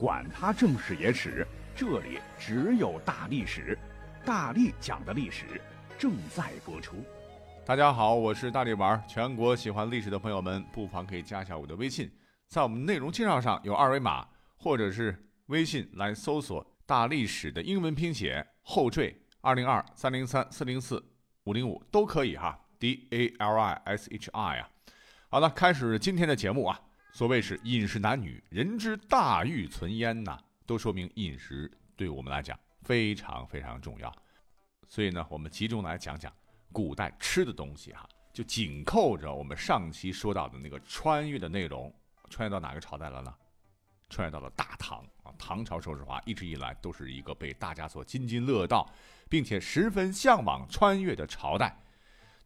管他正史野史，这里只有大历史，大力讲的历史正在播出。大家好，我是大力丸。全国喜欢历史的朋友们，不妨可以加一下我的微信，在我们内容介绍上有二维码，或者是微信来搜索“大历史”的英文拼写后缀二零二三零三四零四五零五都可以哈，D A L I S H I 啊。好了，开始今天的节目啊。所谓是饮食男女，人之大欲存焉呐，都说明饮食对我们来讲非常非常重要。所以呢，我们集中来讲讲古代吃的东西哈，就紧扣着我们上期说到的那个穿越的内容，穿越到哪个朝代了呢？穿越到了大唐啊！唐朝说实话一直以来都是一个被大家所津津乐道，并且十分向往穿越的朝代。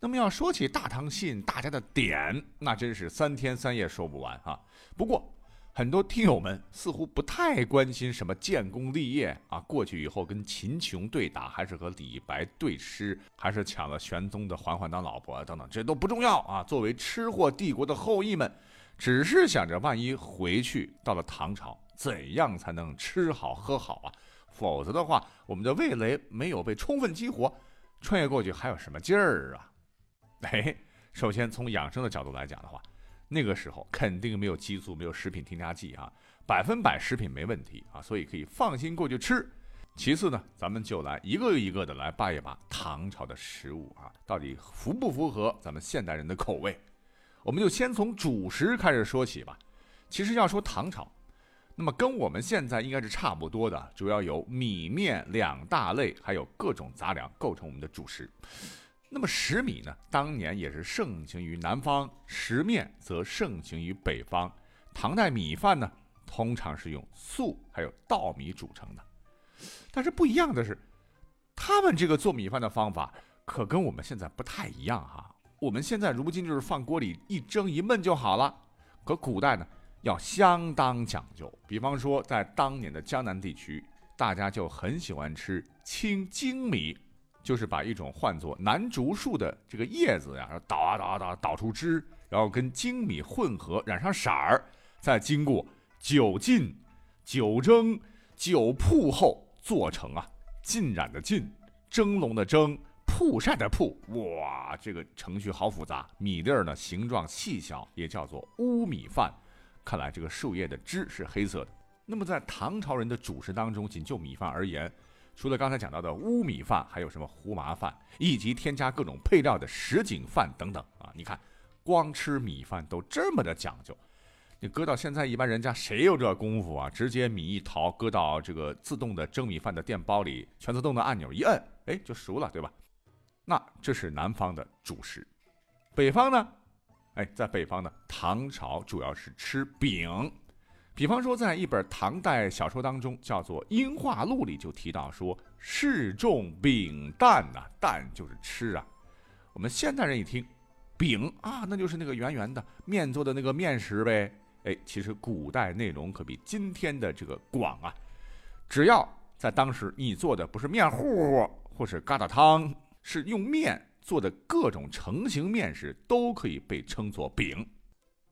那么要说起大唐吸引大家的点，那真是三天三夜说不完啊。不过，很多听友们似乎不太关心什么建功立业啊，过去以后跟秦琼对打，还是和李白对诗，还是抢了玄宗的嬛嬛当老婆等等，这都不重要啊。作为吃货帝国的后裔们，只是想着万一回去到了唐朝，怎样才能吃好喝好啊？否则的话，我们的味蕾没有被充分激活，穿越过去还有什么劲儿啊？哎，首先从养生的角度来讲的话，那个时候肯定没有激素，没有食品添加剂啊，百分百食品没问题啊，所以可以放心过去吃。其次呢，咱们就来一个一个的来扒一扒唐朝的食物啊，到底符不符合咱们现代人的口味？我们就先从主食开始说起吧。其实要说唐朝，那么跟我们现在应该是差不多的，主要有米面两大类，还有各种杂粮构成我们的主食。那么食米呢？当年也是盛行于南方，食面则盛行于北方。唐代米饭呢，通常是用粟还有稻米煮成的。但是不一样的是，他们这个做米饭的方法可跟我们现在不太一样哈。我们现在如今就是放锅里一蒸一焖就好了，可古代呢要相当讲究。比方说，在当年的江南地区，大家就很喜欢吃青精米。就是把一种唤作南竹树的这个叶子呀，捣啊捣啊捣，捣出汁，然后跟精米混合，染上色儿，再经过酒浸、酒蒸、酒铺后做成啊，浸染的浸，蒸笼的蒸，曝晒的曝，哇，这个程序好复杂。米粒儿呢，形状细小，也叫做乌米饭。看来这个树叶的汁是黑色的。那么在唐朝人的主食当中，仅就米饭而言。除了刚才讲到的乌米饭，还有什么胡麻饭，以及添加各种配料的什锦饭等等啊！你看，光吃米饭都这么的讲究，你搁到现在一般人家谁有这功夫啊？直接米一淘，搁到这个自动的蒸米饭的电煲里，全自动的按钮一摁，哎，就熟了，对吧？那这是南方的主食，北方呢？哎，在北方呢，唐朝主要是吃饼。比方说，在一本唐代小说当中，叫做《英化录》里就提到说：“士重饼蛋呐，蛋就是吃啊。”我们现代人一听，饼啊，那就是那个圆圆的面做的那个面食呗。哎，其实古代内容可比今天的这个广啊。只要在当时你做的不是面糊或是疙瘩汤，是用面做的各种成型面食，都可以被称作饼。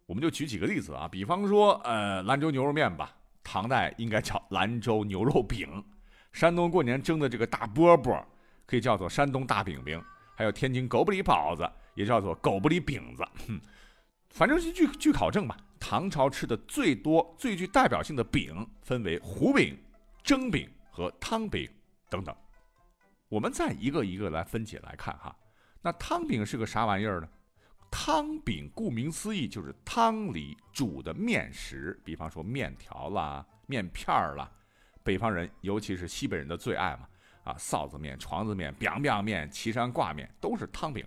我们就举几个例子啊，比方说，呃，兰州牛肉面吧，唐代应该叫兰州牛肉饼；山东过年蒸的这个大饽饽，可以叫做山东大饼饼；还有天津狗不理包子，也叫做狗不理饼子。哼，反正是据据考证吧，唐朝吃的最多、最具代表性的饼，分为糊饼、蒸饼和汤饼等等。我们再一个一个来分解来看哈，那汤饼是个啥玩意儿呢？汤饼顾名思义就是汤里煮的面食，比方说面条啦、面片儿啦，北方人尤其是西北人的最爱嘛。啊，臊子面、床子面、biang biang 面、岐山挂面都是汤饼。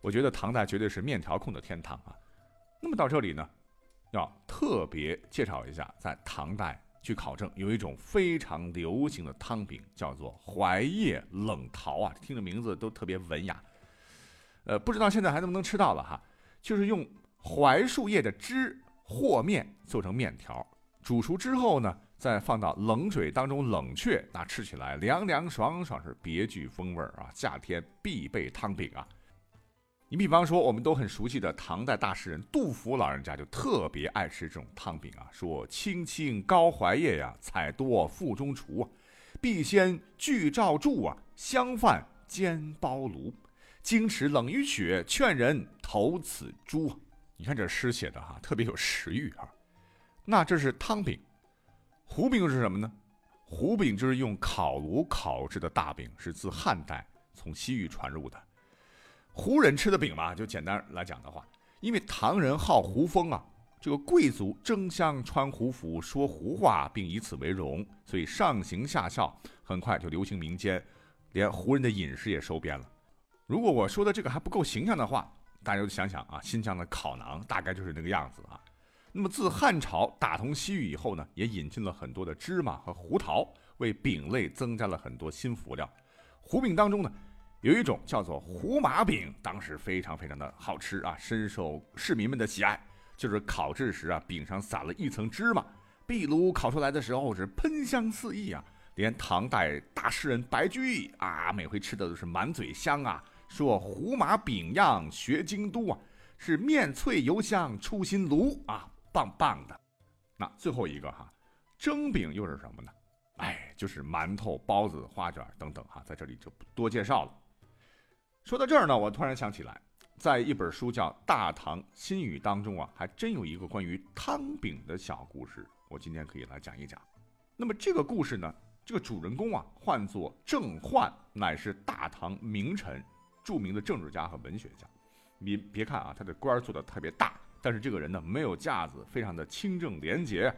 我觉得唐代绝对是面条控的天堂啊。那么到这里呢，要特别介绍一下，在唐代据考证，有一种非常流行的汤饼，叫做槐叶冷桃啊，听着名字都特别文雅。呃，不知道现在还能不能吃到了哈，就是用槐树叶的汁和面做成面条，煮熟之后呢，再放到冷水当中冷却，那吃起来凉凉爽爽，是别具风味啊！夏天必备汤饼啊！你比方说，我们都很熟悉的唐代大诗人杜甫老人家就特别爱吃这种汤饼啊，说：“青青高槐叶呀，采多腹中厨啊，必先具照柱啊，香饭煎包炉，经吃冷雨雪，劝人投此珠。”你看这诗写的哈，特别有食欲啊。那这是汤饼，糊饼是什么呢？糊饼就是用烤炉烤制的大饼，是自汉代从西域传入的。胡人吃的饼嘛，就简单来讲的话，因为唐人好胡风啊，这个贵族争相穿胡服说胡话，并以此为荣，所以上行下效，很快就流行民间，连胡人的饮食也收编了。如果我说的这个还不够形象的话，大家就想想啊，新疆的烤馕大概就是那个样子啊。那么自汉朝打通西域以后呢，也引进了很多的芝麻和胡桃，为饼类增加了很多新辅料。胡饼当中呢。有一种叫做胡麻饼，当时非常非常的好吃啊，深受市民们的喜爱。就是烤制时啊，饼上撒了一层芝麻，壁炉烤出来的时候是喷香四溢啊。连唐代大诗人白居易啊，每回吃的都是满嘴香啊，说胡麻饼样学京都啊，是面脆油香出新炉啊，棒棒的。那最后一个哈，蒸饼又是什么呢？哎，就是馒头、包子、花卷等等哈，在这里就不多介绍了。说到这儿呢，我突然想起来，在一本书叫《大唐新语》当中啊，还真有一个关于汤饼的小故事，我今天可以来讲一讲。那么这个故事呢，这个主人公啊，唤作郑焕，乃是大唐名臣，著名的政治家和文学家。你别看啊，他的官做的特别大，但是这个人呢，没有架子，非常的清正廉洁。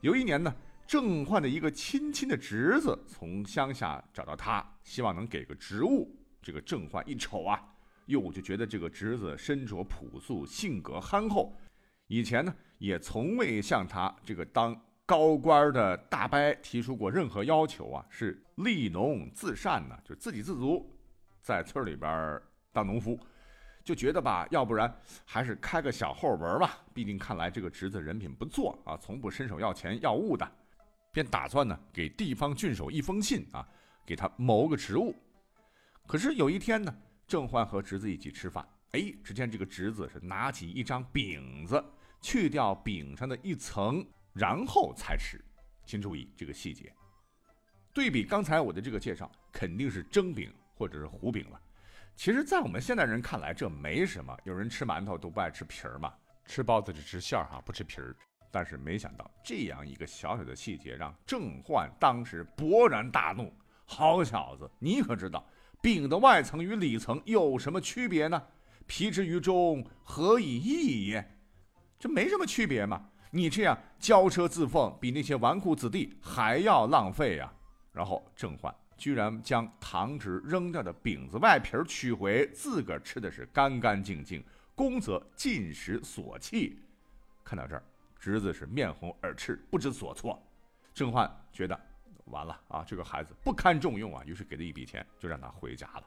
有一年呢，郑焕的一个亲亲的侄子从乡下找到他，希望能给个职务。这个郑焕一瞅啊，哟，就觉得这个侄子身着朴素，性格憨厚，以前呢也从未向他这个当高官的大伯提出过任何要求啊，是立农自善呢，就自给自足，在村里边当农夫，就觉得吧，要不然还是开个小后门吧，毕竟看来这个侄子人品不错啊，从不伸手要钱要物的，便打算呢给地方郡守一封信啊，给他谋个职务。可是有一天呢，郑焕和侄子一起吃饭，哎，只见这个侄子是拿起一张饼子，去掉饼上的一层，然后才吃。请注意这个细节。对比刚才我的这个介绍，肯定是蒸饼或者是糊饼了。其实，在我们现代人看来，这没什么。有人吃馒头都不爱吃皮儿嘛，吃包子只吃馅儿哈，不吃皮儿。但是没想到这样一个小小的细节，让郑焕当时勃然大怒。好小子，你可知道？饼的外层与里层有什么区别呢？皮之于中，何以异也？这没什么区别嘛！你这样骄奢自奉，比那些纨绔子弟还要浪费呀！然后郑焕居然将堂侄扔掉的饼子外皮取回，自个儿吃的是干干净净，公则进食所弃。看到这儿，侄子是面红耳赤，不知所措。郑焕觉得。完了啊！这个孩子不堪重用啊，于是给了一笔钱，就让他回家了。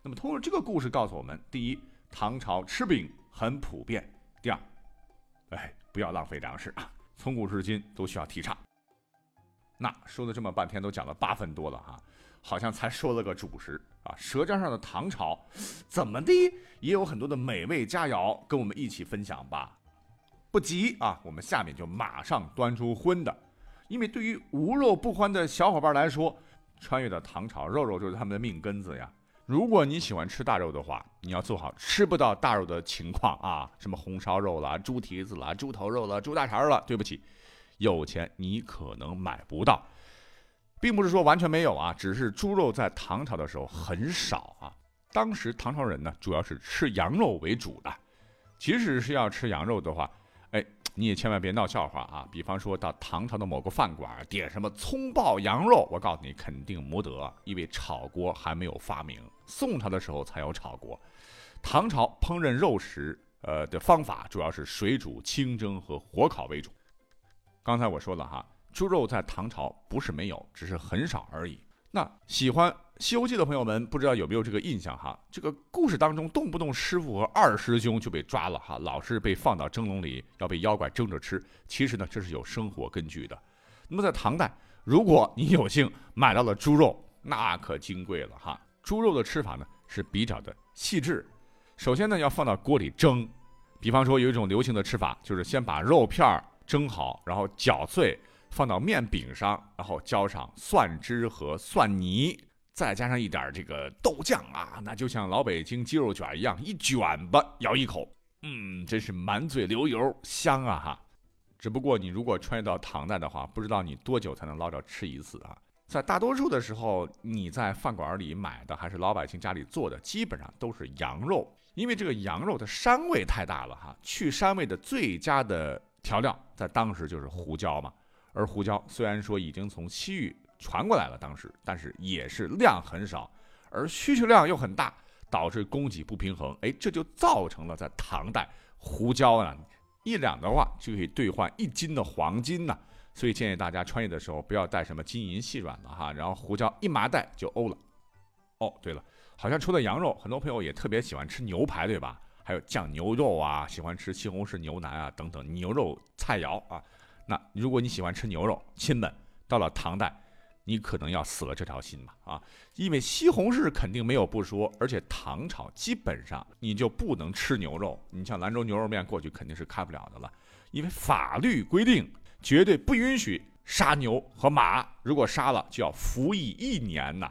那么，通过这个故事告诉我们：第一，唐朝吃饼很普遍；第二，哎，不要浪费粮食啊，从古至今都需要提倡。那说了这么半天，都讲了八分多了哈，好像才说了个主食啊。舌尖上的唐朝，怎么的也有很多的美味佳肴跟我们一起分享吧？不急啊，我们下面就马上端出荤的。因为对于无肉不欢的小伙伴来说，穿越到唐朝，肉肉就是他们的命根子呀。如果你喜欢吃大肉的话，你要做好吃不到大肉的情况啊，什么红烧肉啦、猪蹄子啦、猪头肉啦、猪大肠了。对不起，有钱你可能买不到，并不是说完全没有啊，只是猪肉在唐朝的时候很少啊。当时唐朝人呢，主要是吃羊肉为主的，即使是要吃羊肉的话。哎你也千万别闹笑话啊！比方说到唐朝的某个饭馆点什么葱爆羊肉，我告诉你肯定没得，因为炒锅还没有发明。宋朝的时候才有炒锅。唐朝烹饪肉食，呃的方法主要是水煮、清蒸和火烤为主。刚才我说了哈，猪肉在唐朝不是没有，只是很少而已。那喜欢《西游记》的朋友们，不知道有没有这个印象哈？这个故事当中，动不动师傅和二师兄就被抓了哈，老是被放到蒸笼里，要被妖怪蒸着吃。其实呢，这是有生活根据的。那么在唐代，如果你有幸买到了猪肉，那可金贵了哈。猪肉的吃法呢是比较的细致，首先呢，要放到锅里蒸。比方说，有一种流行的吃法，就是先把肉片儿蒸好，然后搅碎，放到面饼上，然后浇上蒜汁和蒜泥，再加上一点这个豆酱啊，那就像老北京鸡肉卷一样，一卷吧，咬一口，嗯，真是满嘴流油，香啊哈！只不过你如果穿越到唐代的话，不知道你多久才能捞着吃一次啊？在大多数的时候，你在饭馆里买的还是老百姓家里做的，基本上都是羊肉，因为这个羊肉的膻味太大了哈。去膻味的最佳的调料，在当时就是胡椒嘛。而胡椒虽然说已经从西域传过来了，当时，但是也是量很少，而需求量又很大，导致供给不平衡。哎，这就造成了在唐代，胡椒啊，一两的话就可以兑换一斤的黄金呐。所以建议大家穿越的时候不要带什么金银细软的哈，然后胡椒一麻袋就欧了。哦，对了，好像除了羊肉，很多朋友也特别喜欢吃牛排，对吧？还有酱牛肉啊，喜欢吃西红柿牛腩啊等等牛肉菜肴啊。那如果你喜欢吃牛肉，亲们，到了唐代，你可能要死了这条心吧啊！因为西红柿肯定没有不说，而且唐朝基本上你就不能吃牛肉。你像兰州牛肉面过去肯定是开不了的了，因为法律规定。绝对不允许杀牛和马，如果杀了就要服役一年呐。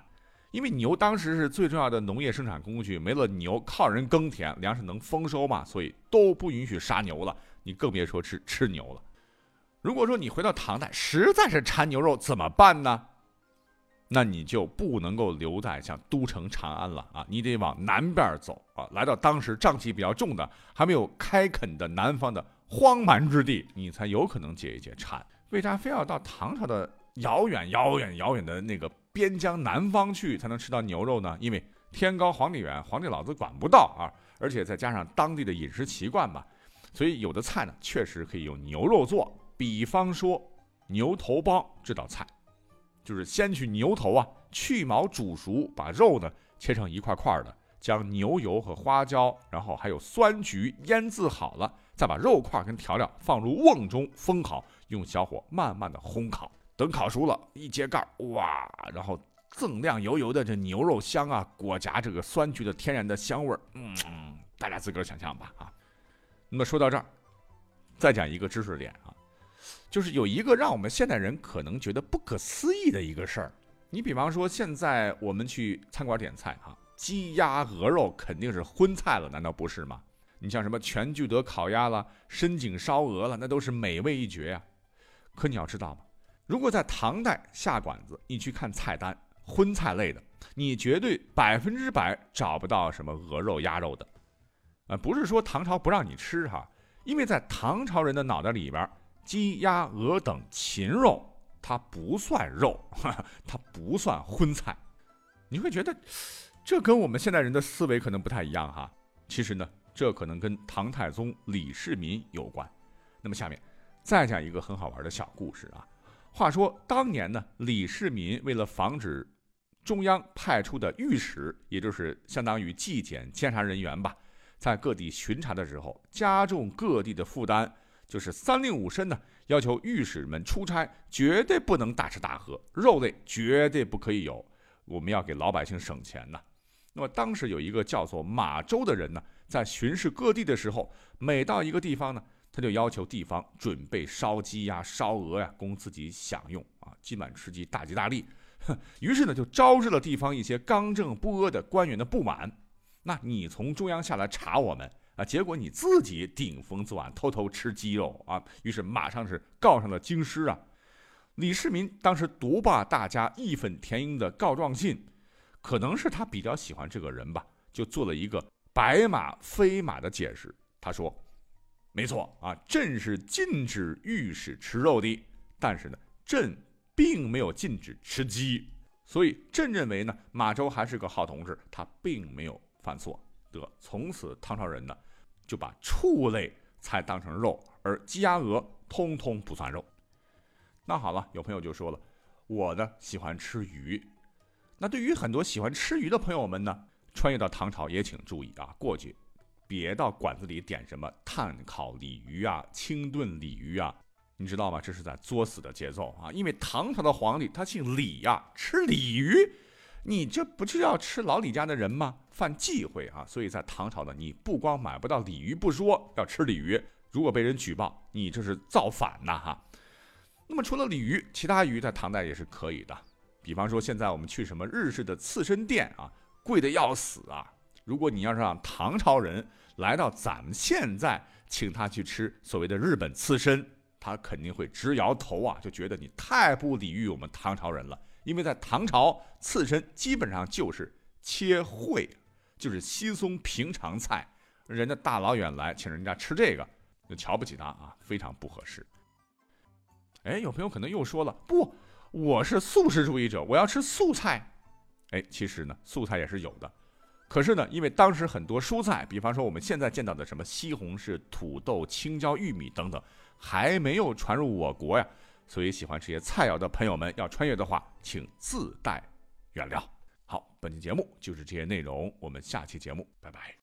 因为牛当时是最重要的农业生产工具，没了牛靠人耕田，粮食能丰收嘛，所以都不允许杀牛了。你更别说吃吃牛了。如果说你回到唐代，实在是馋牛肉怎么办呢？那你就不能够留在像都城长安了啊，你得往南边走啊，来到当时瘴气比较重的、还没有开垦的南方的。荒蛮之地，你才有可能解一解馋。为啥非要到唐朝的遥远、遥远、遥远的那个边疆南方去才能吃到牛肉呢？因为天高皇帝远，皇帝老子管不到啊！而且再加上当地的饮食习惯吧，所以有的菜呢，确实可以用牛肉做。比方说牛头包这道菜，就是先取牛头啊，去毛煮熟，把肉呢切成一块块的，将牛油和花椒，然后还有酸橘腌制好了。再把肉块跟调料放入瓮中封好，用小火慢慢的烘烤。等烤熟了，一揭盖，哇，然后锃亮油油的这牛肉香啊，裹夹这个酸橘的天然的香味儿，嗯，大家自个儿想象吧啊。那么说到这儿，再讲一个知识点啊，就是有一个让我们现代人可能觉得不可思议的一个事儿。你比方说，现在我们去餐馆点菜哈，鸡鸭鹅肉肯定是荤菜了，难道不是吗？你像什么全聚德烤鸭了、深井烧鹅了，那都是美味一绝呀。可你要知道吗？如果在唐代下馆子，你去看菜单，荤菜类的，你绝对百分之百找不到什么鹅肉、鸭肉的。啊，不是说唐朝不让你吃哈，因为在唐朝人的脑袋里边，鸡、鸭、鹅等禽肉它不算肉，它不算荤菜。你会觉得这跟我们现代人的思维可能不太一样哈。其实呢。这可能跟唐太宗李世民有关。那么下面再讲一个很好玩的小故事啊。话说当年呢，李世民为了防止中央派出的御史，也就是相当于纪检监察人员吧，在各地巡查的时候，加重各地的负担，就是三令五申呢，要求御史们出差绝对不能大吃大喝，肉类绝对不可以有，我们要给老百姓省钱呐。那么当时有一个叫做马周的人呢。在巡视各地的时候，每到一个地方呢，他就要求地方准备烧鸡呀、烧鹅呀，供自己享用啊，今晚吃鸡，大吉大利。于是呢，就招致了地方一些刚正不阿的官员的不满。那你从中央下来查我们啊，结果你自己顶风作案，偷偷吃鸡肉啊，于是马上是告上了京师啊。李世民当时读罢大家义愤填膺的告状信，可能是他比较喜欢这个人吧，就做了一个。白马非马的解释，他说：“没错啊，朕是禁止御史吃肉的，但是呢，朕并没有禁止吃鸡，所以朕认为呢，马周还是个好同志，他并没有犯错。得，从此唐朝人呢，就把畜类才当成肉，而鸡鸭鹅通通不算肉。那好了，有朋友就说了，我呢喜欢吃鱼，那对于很多喜欢吃鱼的朋友们呢？”穿越到唐朝也请注意啊，过去别到馆子里点什么炭烤鲤鱼啊、清炖鲤鱼啊，你知道吗？这是在作死的节奏啊！因为唐朝的皇帝他姓李呀，吃鲤鱼，你这不就要吃老李家的人吗？犯忌讳啊。所以在唐朝呢，你不光买不到鲤鱼不说，要吃鲤鱼，如果被人举报，你这是造反呐哈。那么除了鲤鱼，其他鱼在唐代也是可以的。比方说现在我们去什么日式的刺身店啊，贵的要死啊。如果你要是让唐朝人来到咱们现在，请他去吃所谓的日本刺身，他肯定会直摇头啊，就觉得你太不礼遇我们唐朝人了。因为在唐朝，刺身基本上就是切烩，就是稀松平常菜，人家大老远来请人家吃这个，就瞧不起他啊，非常不合适。哎，有朋友可能又说了，不，我是素食主义者，我要吃素菜。哎，其实呢，素菜也是有的。可是呢，因为当时很多蔬菜，比方说我们现在见到的什么西红柿、土豆、青椒、玉米等等，还没有传入我国呀，所以喜欢吃些菜肴的朋友们要穿越的话，请自带原料。好，本期节目就是这些内容，我们下期节目拜拜。